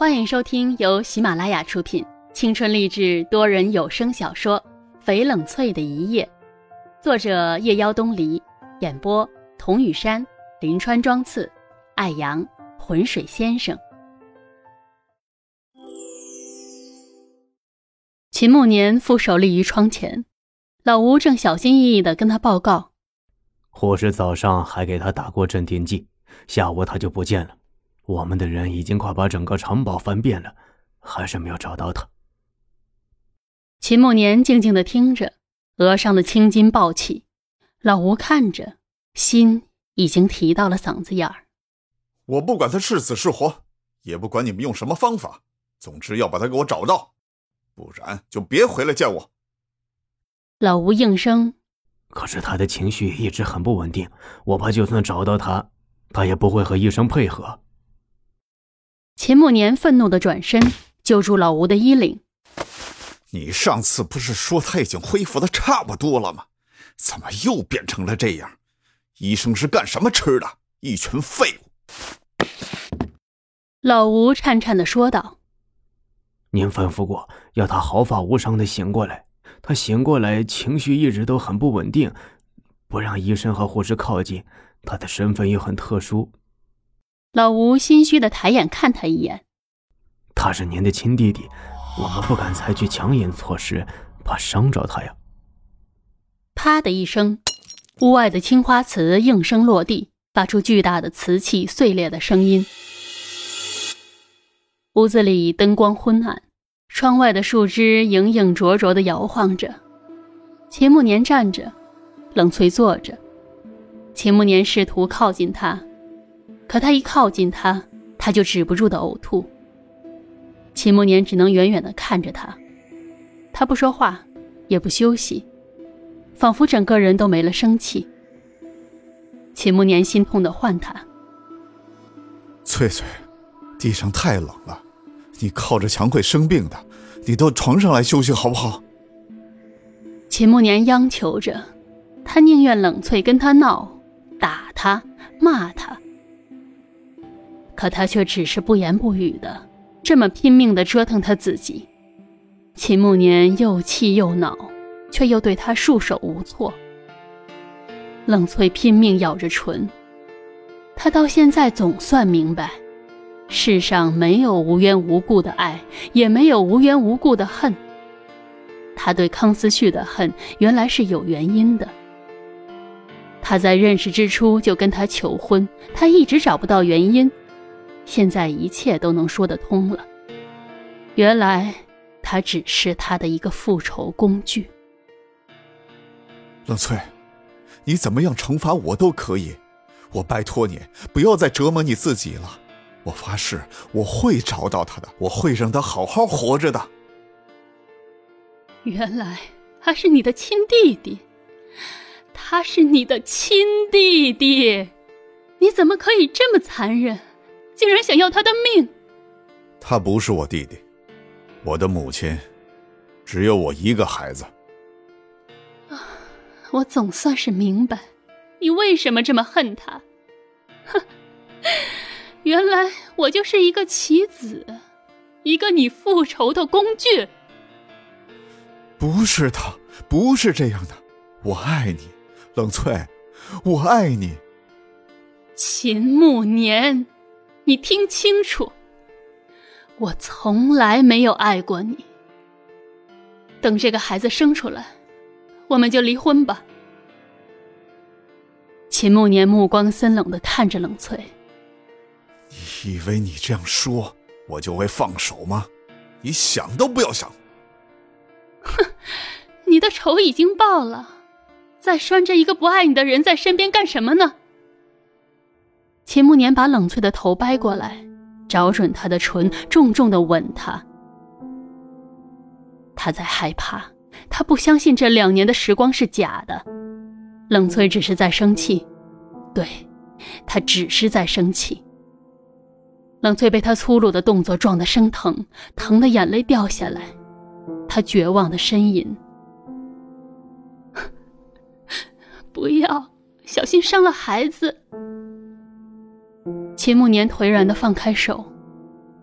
欢迎收听由喜马拉雅出品、青春励志多人有声小说《翡冷翠的一夜》，作者夜妖东篱，演播童雨山、林川庄次、艾阳、浑水先生。秦慕年负手立于窗前，老吴正小心翼翼的跟他报告：护士早上还给他打过镇定剂，下午他就不见了。我们的人已经快把整个城堡翻遍了，还是没有找到他。秦慕年静静的听着，额上的青筋暴起。老吴看着，心已经提到了嗓子眼儿。我不管他是死是活，也不管你们用什么方法，总之要把他给我找到，不然就别回来见我。老吴应声。可是他的情绪一直很不稳定，我怕就算找到他，他也不会和医生配合。秦慕年愤怒的转身，揪住老吴的衣领：“你上次不是说他已经恢复的差不多了吗？怎么又变成了这样？医生是干什么吃的？一群废物！”老吴颤颤的说道：“您吩咐过要他毫发无伤的醒过来，他醒过来情绪一直都很不稳定，不让医生和护士靠近，他的身份又很特殊。”老吴心虚的抬眼看他一眼，他是您的亲弟弟，我们不敢采取强硬措施，怕伤着他呀。啪的一声，屋外的青花瓷应声落地，发出巨大的瓷器碎裂的声音。屋子里灯光昏暗，窗外的树枝影影灼灼的摇晃着。秦慕年站着，冷翠坐着。秦慕年试图靠近他。可他一靠近他，他就止不住的呕吐。秦慕年只能远远的看着他，他不说话，也不休息，仿佛整个人都没了生气。秦慕年心痛的唤他：“翠翠，地上太冷了，你靠着墙会生病的，你到床上来休息好不好？”秦慕年央求着，他宁愿冷翠跟他闹，打他，骂他。可他却只是不言不语的，这么拼命的折腾他自己。秦慕年又气又恼，却又对他束手无措。冷翠拼命咬着唇，他到现在总算明白，世上没有无缘无故的爱，也没有无缘无故的恨。他对康思旭的恨，原来是有原因的。他在认识之初就跟他求婚，他一直找不到原因。现在一切都能说得通了。原来他只是他的一个复仇工具。冷翠，你怎么样惩罚我都可以，我拜托你不要再折磨你自己了。我发誓我会找到他的，我会让他好好活着的。原来他是你的亲弟弟，他是你的亲弟弟，你怎么可以这么残忍？竟然想要他的命！他不是我弟弟，我的母亲只有我一个孩子。啊，我总算是明白，你为什么这么恨他。哼，原来我就是一个棋子，一个你复仇的工具。不是的，不是这样的，我爱你，冷翠，我爱你。秦慕年。你听清楚，我从来没有爱过你。等这个孩子生出来，我们就离婚吧。秦慕年目光森冷的看着冷翠。你以为你这样说，我就会放手吗？你想都不要想。哼，你的仇已经报了，再拴着一个不爱你的人在身边干什么呢？秦慕年把冷翠的头掰过来，找准她的唇，重重的吻她。他在害怕，他不相信这两年的时光是假的。冷翠只是在生气，对，他只是在生气。冷翠被他粗鲁的动作撞得生疼，疼的眼泪掉下来，他绝望的呻吟：“ 不要，小心伤了孩子。”秦慕年颓然的放开手，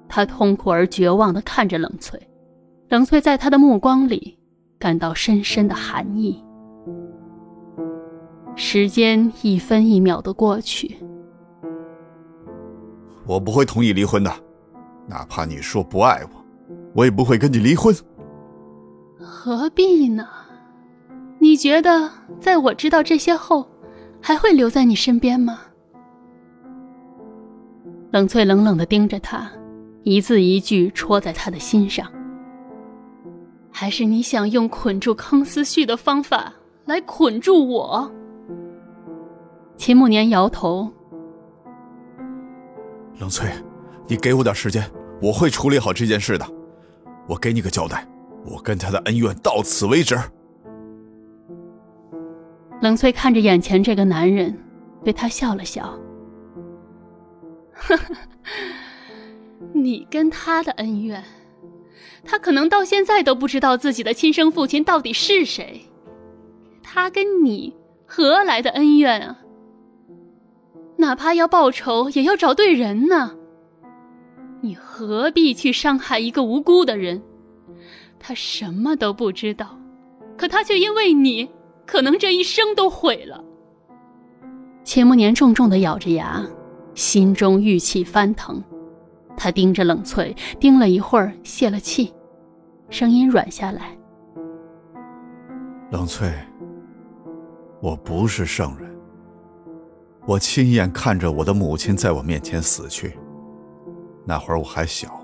他他痛苦而绝望地看着冷翠，冷翠在他的目光里感到深深的寒意。时间一分一秒的过去，我不会同意离婚的，哪怕你说不爱我，我也不会跟你离婚。何必呢？你觉得在我知道这些后，还会留在你身边吗？冷翠冷冷的盯着他，一字一句戳在他的心上。还是你想用捆住康思旭的方法来捆住我？秦慕年摇头。冷翠，你给我点时间，我会处理好这件事的。我给你个交代，我跟他的恩怨到此为止。冷翠看着眼前这个男人，对他笑了笑。呵呵，你跟他的恩怨，他可能到现在都不知道自己的亲生父亲到底是谁。他跟你何来的恩怨啊？哪怕要报仇，也要找对人呢。你何必去伤害一个无辜的人？他什么都不知道，可他却因为你，可能这一生都毁了。秦慕年重重的咬着牙，心中郁气翻腾。他盯着冷翠，盯了一会儿，泄了气，声音软下来：“冷翠，我不是圣人。”我亲眼看着我的母亲在我面前死去，那会儿我还小，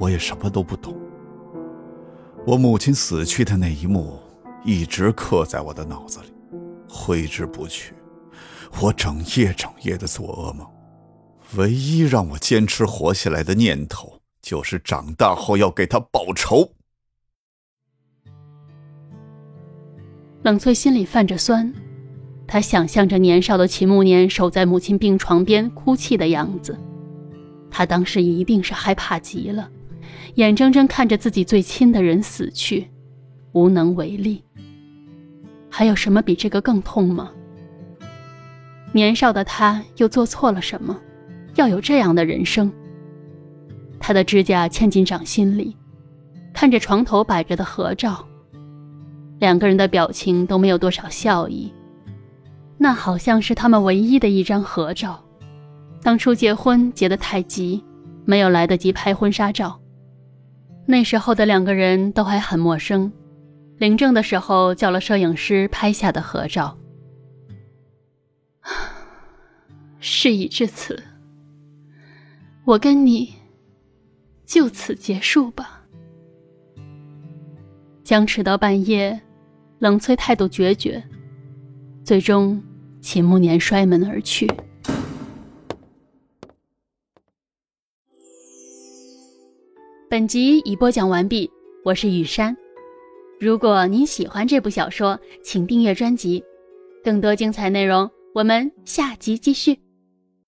我也什么都不懂。我母亲死去的那一幕一直刻在我的脑子里，挥之不去。我整夜整夜的做噩梦，唯一让我坚持活下来的念头就是长大后要给他报仇。冷翠心里泛着酸。她想象着年少的秦慕年守在母亲病床边哭泣的样子，他当时一定是害怕极了，眼睁睁看着自己最亲的人死去，无能为力。还有什么比这个更痛吗？年少的他又做错了什么，要有这样的人生？他的指甲嵌进掌心里，看着床头摆着的合照，两个人的表情都没有多少笑意。那好像是他们唯一的一张合照。当初结婚结得太急，没有来得及拍婚纱照。那时候的两个人都还很陌生，领证的时候叫了摄影师拍下的合照。事已至此，我跟你就此结束吧。僵持到半夜，冷翠态度决绝。最终，秦慕年摔门而去。本集已播讲完毕，我是雨山。如果您喜欢这部小说，请订阅专辑，更多精彩内容我们下集继续。